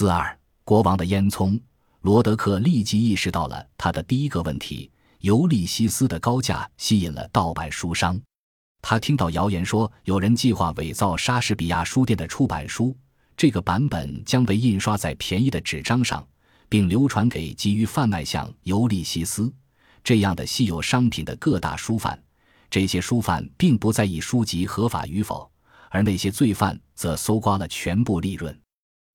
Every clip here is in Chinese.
四二，国王的烟囱。罗德克立即意识到了他的第一个问题：尤利西斯的高价吸引了盗版书商。他听到谣言说有人计划伪造莎士比亚书店的出版书，这个版本将被印刷在便宜的纸张上，并流传给急于贩卖像尤利西斯这样的稀有商品的各大书贩。这些书贩并不在意书籍合法与否，而那些罪犯则搜刮了全部利润。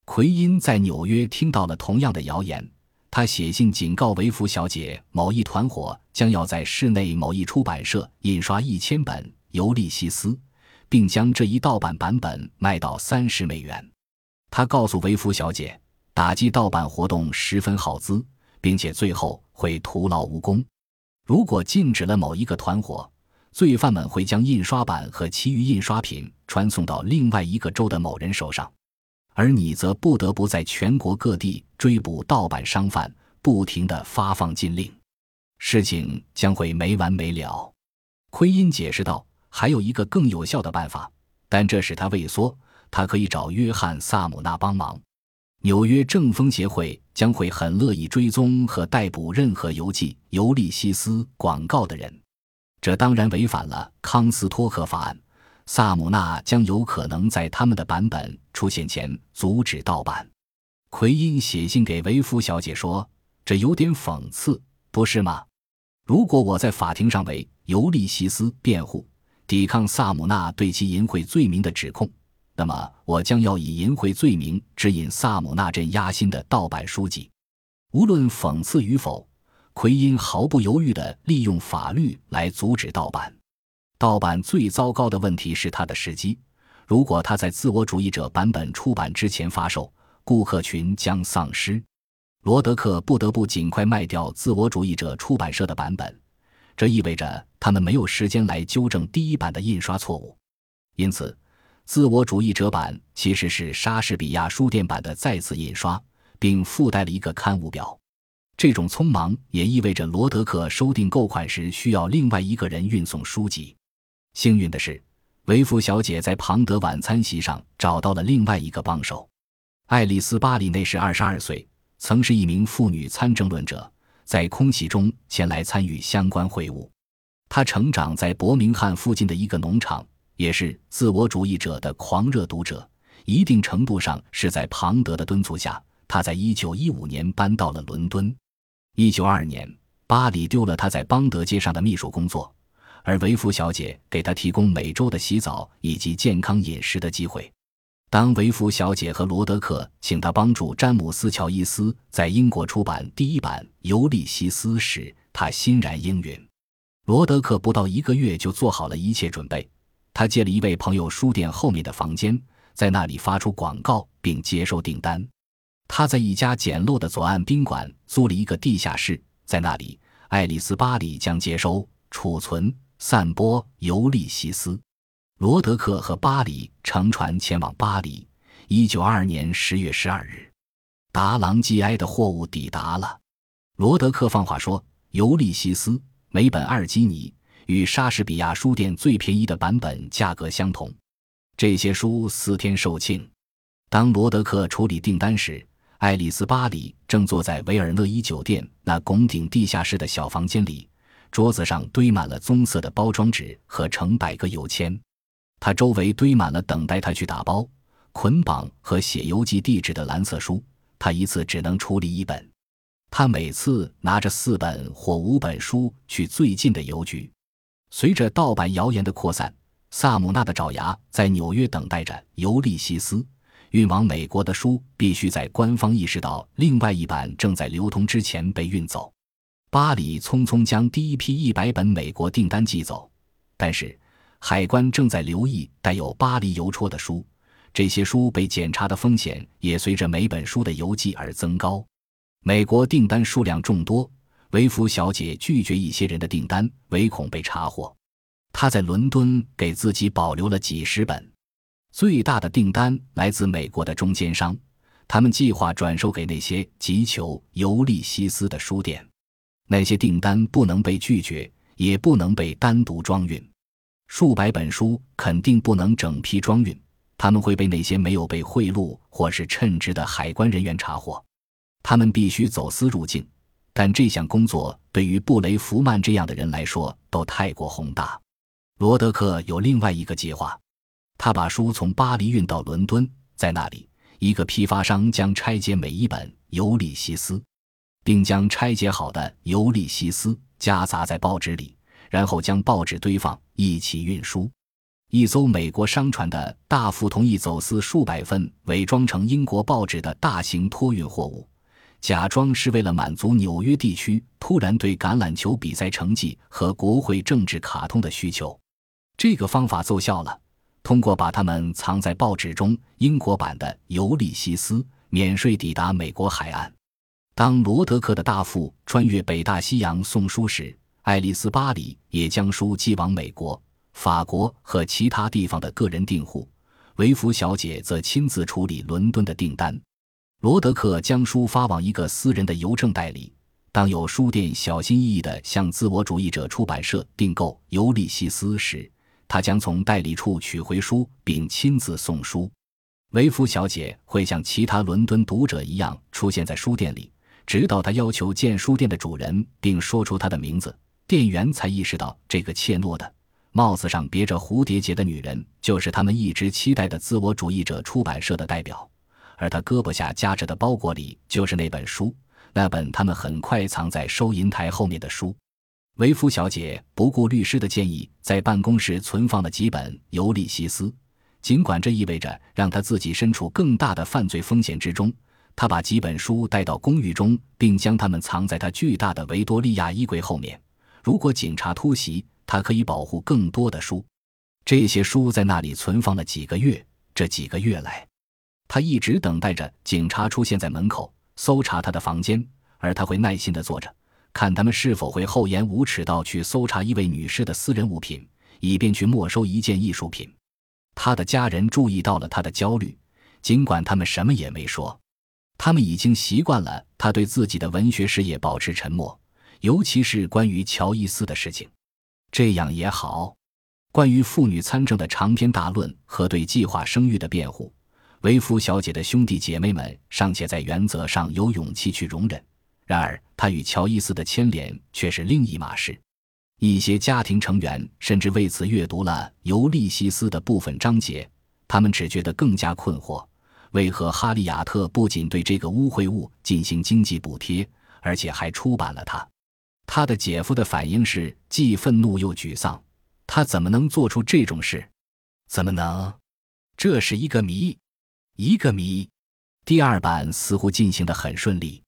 奎因在纽约听到了同样的谣言。他写信警告维弗小姐，某一团伙将要在市内某一出版社印刷一千本《尤利西斯》，并将这一盗版版本卖到三十美元。他告诉维弗小姐，打击盗版活动十分耗资，并且最后会徒劳无功。如果禁止了某一个团伙，罪犯们会将印刷版和其余印刷品传送到另外一个州的某人手上。而你则不得不在全国各地追捕盗版商贩，不停地发放禁令，事情将会没完没了。奎因解释道：“还有一个更有效的办法，但这使他畏缩。他可以找约翰·萨姆纳帮忙。纽约正风协会将会很乐意追踪和逮捕任何邮寄《尤利西斯》广告的人。这当然违反了康斯托克法案。”萨姆纳将有可能在他们的版本出现前阻止盗版。奎因写信给维夫小姐说：“这有点讽刺，不是吗？如果我在法庭上为尤利西斯辩护，抵抗萨姆纳对其淫秽罪名的指控，那么我将要以淫秽罪名指引萨姆纳镇压新的盗版书籍。无论讽刺与否，奎因毫不犹豫地利用法律来阻止盗版。”盗版最糟糕的问题是它的时机。如果它在自我主义者版本出版之前发售，顾客群将丧失。罗德克不得不尽快卖掉自我主义者出版社的版本，这意味着他们没有时间来纠正第一版的印刷错误。因此，自我主义者版其实是莎士比亚书店版的再次印刷，并附带了一个刊物表。这种匆忙也意味着罗德克收订购款时需要另外一个人运送书籍。幸运的是，维夫小姐在庞德晚餐席上找到了另外一个帮手。爱丽丝·巴里那时二十二岁，曾是一名妇女参政论者，在空袭中前来参与相关会务。她成长在伯明翰附近的一个农场，也是自我主义者的狂热读者。一定程度上是在庞德的敦促下，她在一九一五年搬到了伦敦。一九二二年，巴里丢了他在邦德街上的秘书工作。而维夫小姐给他提供每周的洗澡以及健康饮食的机会。当维夫小姐和罗德克请他帮助詹姆斯·乔伊斯在英国出版第一版《尤利西斯》时，他欣然应允。罗德克不到一个月就做好了一切准备。他借了一位朋友书店后面的房间，在那里发出广告并接收订单。他在一家简陋的左岸宾馆租了一个地下室，在那里，爱丽丝·巴里将接收、储存。散播《尤利西斯》，罗德克和巴里乘船前往巴黎。一九二二年十月十二日，达朗基埃的货物抵达了。罗德克放话说，《尤利西斯》每本二基尼，与莎士比亚书店最便宜的版本价格相同。这些书四天售罄。当罗德克处理订单时，爱丽丝·巴里正坐在维尔勒伊酒店那拱顶地下室的小房间里。桌子上堆满了棕色的包装纸和成百个邮签，他周围堆满了等待他去打包、捆绑和写邮寄地址的蓝色书。他一次只能处理一本。他每次拿着四本或五本书去最近的邮局。随着盗版谣言的扩散，萨姆纳的爪牙在纽约等待着《尤利西斯》运往美国的书必须在官方意识到另外一版正在流通之前被运走。巴里匆匆将第一批一百本美国订单寄走，但是海关正在留意带有巴黎邮戳的书，这些书被检查的风险也随着每本书的邮寄而增高。美国订单数量众多，维芙小姐拒绝一些人的订单，唯恐被查获。她在伦敦给自己保留了几十本。最大的订单来自美国的中间商，他们计划转售给那些急求尤利西斯的书店。那些订单不能被拒绝，也不能被单独装运。数百本书肯定不能整批装运，他们会被那些没有被贿赂或是称职的海关人员查获。他们必须走私入境，但这项工作对于布雷弗曼这样的人来说都太过宏大。罗德克有另外一个计划，他把书从巴黎运到伦敦，在那里，一个批发商将拆解每一本《尤利西斯》，并将拆解好的《尤利西斯》夹杂在报纸里，然后将报纸堆放，一起运输。一艘美国商船的大副同意走私数百份伪装成英国报纸的大型托运货物，假装是为了满足纽约地区突然对橄榄球比赛成绩和国会政治卡通的需求。这个方法奏效了。通过把它们藏在报纸中，英国版的《尤利西斯》免税抵达美国海岸。当罗德克的大副穿越北大西洋送书时，爱丽丝·巴里也将书寄往美国、法国和其他地方的个人订户。维弗小姐则亲自处理伦敦的订单。罗德克将书发往一个私人的邮政代理。当有书店小心翼翼地向自我主义者出版社订购《尤利西斯》时，他将从代理处取回书，并亲自送书。维夫小姐会像其他伦敦读者一样出现在书店里，直到他要求见书店的主人，并说出他的名字，店员才意识到这个怯懦的、帽子上别着蝴蝶结的女人就是他们一直期待的自我主义者出版社的代表。而他胳膊下夹着的包裹里就是那本书，那本他们很快藏在收银台后面的书。维夫小姐不顾律师的建议，在办公室存放了几本《尤利西斯》，尽管这意味着让她自己身处更大的犯罪风险之中。他把几本书带到公寓中，并将它们藏在他巨大的维多利亚衣柜后面。如果警察突袭，他可以保护更多的书。这些书在那里存放了几个月，这几个月来，他一直等待着警察出现在门口搜查他的房间，而他会耐心地坐着。看他们是否会厚颜无耻到去搜查一位女士的私人物品，以便去没收一件艺术品。他的家人注意到了他的焦虑，尽管他们什么也没说。他们已经习惯了他对自己的文学事业保持沉默，尤其是关于乔伊斯的事情。这样也好。关于妇女参政的长篇大论和对计划生育的辩护，维夫小姐的兄弟姐妹们尚且在原则上有勇气去容忍。然而，他与乔伊斯的牵连却是另一码事。一些家庭成员甚至为此阅读了《尤利西斯》的部分章节，他们只觉得更加困惑：为何哈利亚特不仅对这个污秽物进行经济补贴，而且还出版了它？他的姐夫的反应是既愤怒又沮丧。他怎么能做出这种事？怎么能？这是一个谜，一个谜。第二版似乎进行得很顺利。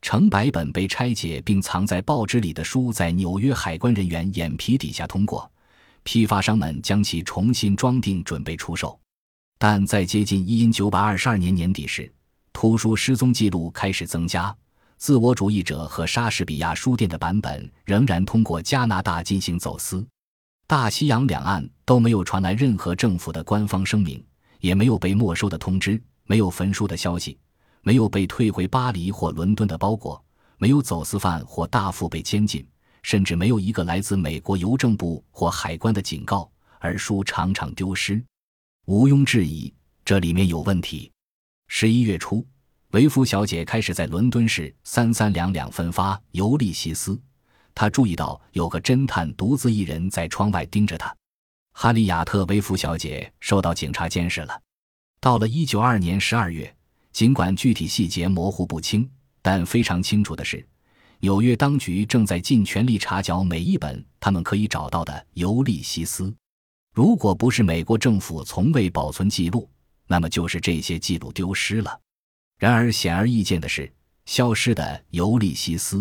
成百本被拆解并藏在报纸里的书，在纽约海关人员眼皮底下通过，批发商们将其重新装订，准备出售。但在接近一九百二十二年年底时，图书失踪记录开始增加。自我主义者和莎士比亚书店的版本仍然通过加拿大进行走私。大西洋两岸都没有传来任何政府的官方声明，也没有被没收的通知，没有焚书的消息。没有被退回巴黎或伦敦的包裹，没有走私犯或大副被监禁，甚至没有一个来自美国邮政部或海关的警告。而书常常丢失，毋庸置疑，这里面有问题。十一月初，维夫小姐开始在伦敦市三三两两分发《尤利西斯》。她注意到有个侦探独自一人在窗外盯着她。哈利亚特·维夫小姐受到警察监视了。到了一九二年十二月。尽管具体细节模糊不清，但非常清楚的是，纽约当局正在尽全力查缴每一本他们可以找到的《尤利西斯》。如果不是美国政府从未保存记录，那么就是这些记录丢失了。然而，显而易见的是，消失的《尤利西斯》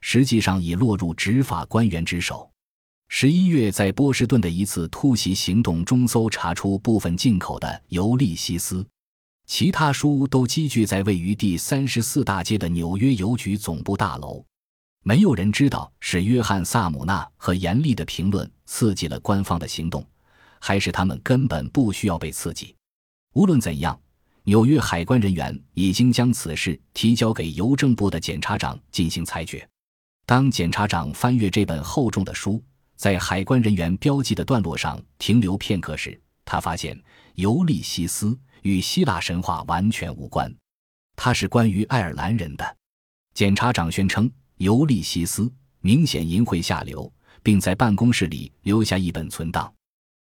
实际上已落入执法官员之手。十一月，在波士顿的一次突袭行动中，搜查出部分进口的《尤利西斯》。其他书都积聚在位于第三十四大街的纽约邮局总部大楼。没有人知道是约翰·萨姆纳和严厉的评论刺激了官方的行动，还是他们根本不需要被刺激。无论怎样，纽约海关人员已经将此事提交给邮政部的检察长进行裁决。当检察长翻阅这本厚重的书，在海关人员标记的段落上停留片刻时，他发现尤利西斯与希腊神话完全无关，他是关于爱尔兰人的。检察长宣称尤利西斯明显淫秽下流，并在办公室里留下一本存档。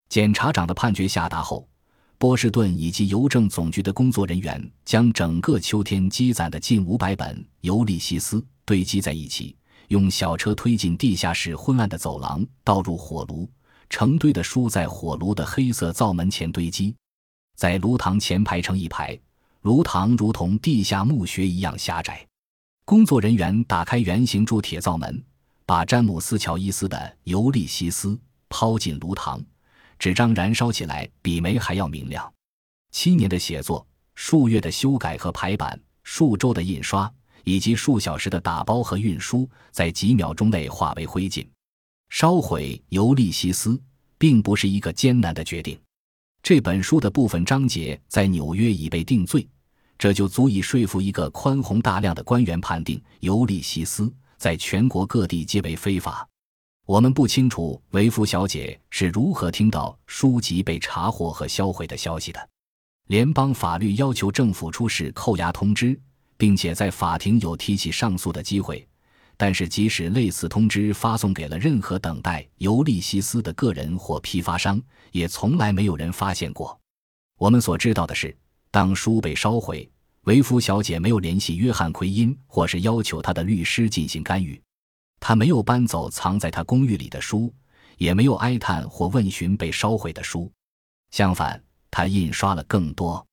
检察长的判决下达后，波士顿以及邮政总局的工作人员将整个秋天积攒的近五百本尤利西斯堆积在一起，用小车推进地下室昏暗的走廊，倒入火炉。成堆的书在火炉的黑色灶门前堆积，在炉膛前排成一排，炉膛如同地下墓穴一样狭窄。工作人员打开圆形铸铁灶门，把詹姆斯·乔伊斯的《尤利西斯》抛进炉膛，纸张燃烧起来比煤还要明亮。七年的写作，数月的修改和排版，数周的印刷，以及数小时的打包和运输，在几秒钟内化为灰烬。烧毁《尤利西斯》并不是一个艰难的决定。这本书的部分章节在纽约已被定罪，这就足以说服一个宽宏大量的官员判定《尤利西斯》在全国各地皆为非法。我们不清楚维夫小姐是如何听到书籍被查获和销毁的消息的。联邦法律要求政府出示扣押通知，并且在法庭有提起上诉的机会。但是，即使类似通知发送给了任何等待尤利西斯的个人或批发商，也从来没有人发现过。我们所知道的是，当书被烧毁，维夫小姐没有联系约翰·奎因，或是要求他的律师进行干预。他没有搬走藏在他公寓里的书，也没有哀叹或问询被烧毁的书。相反，他印刷了更多。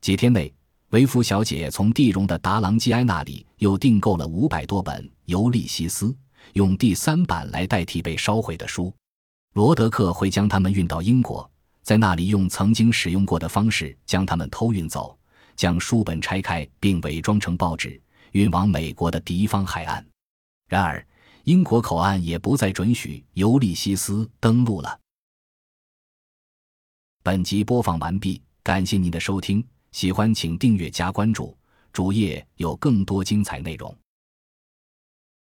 几天内。维夫小姐从蒂荣的达朗基埃那里又订购了五百多本《尤利西斯》，用第三版来代替被烧毁的书。罗德克会将它们运到英国，在那里用曾经使用过的方式将它们偷运走，将书本拆开并伪装成报纸，运往美国的敌方海岸。然而，英国口岸也不再准许《尤利西斯》登陆了。本集播放完毕，感谢您的收听。喜欢请订阅加关注，主页有更多精彩内容。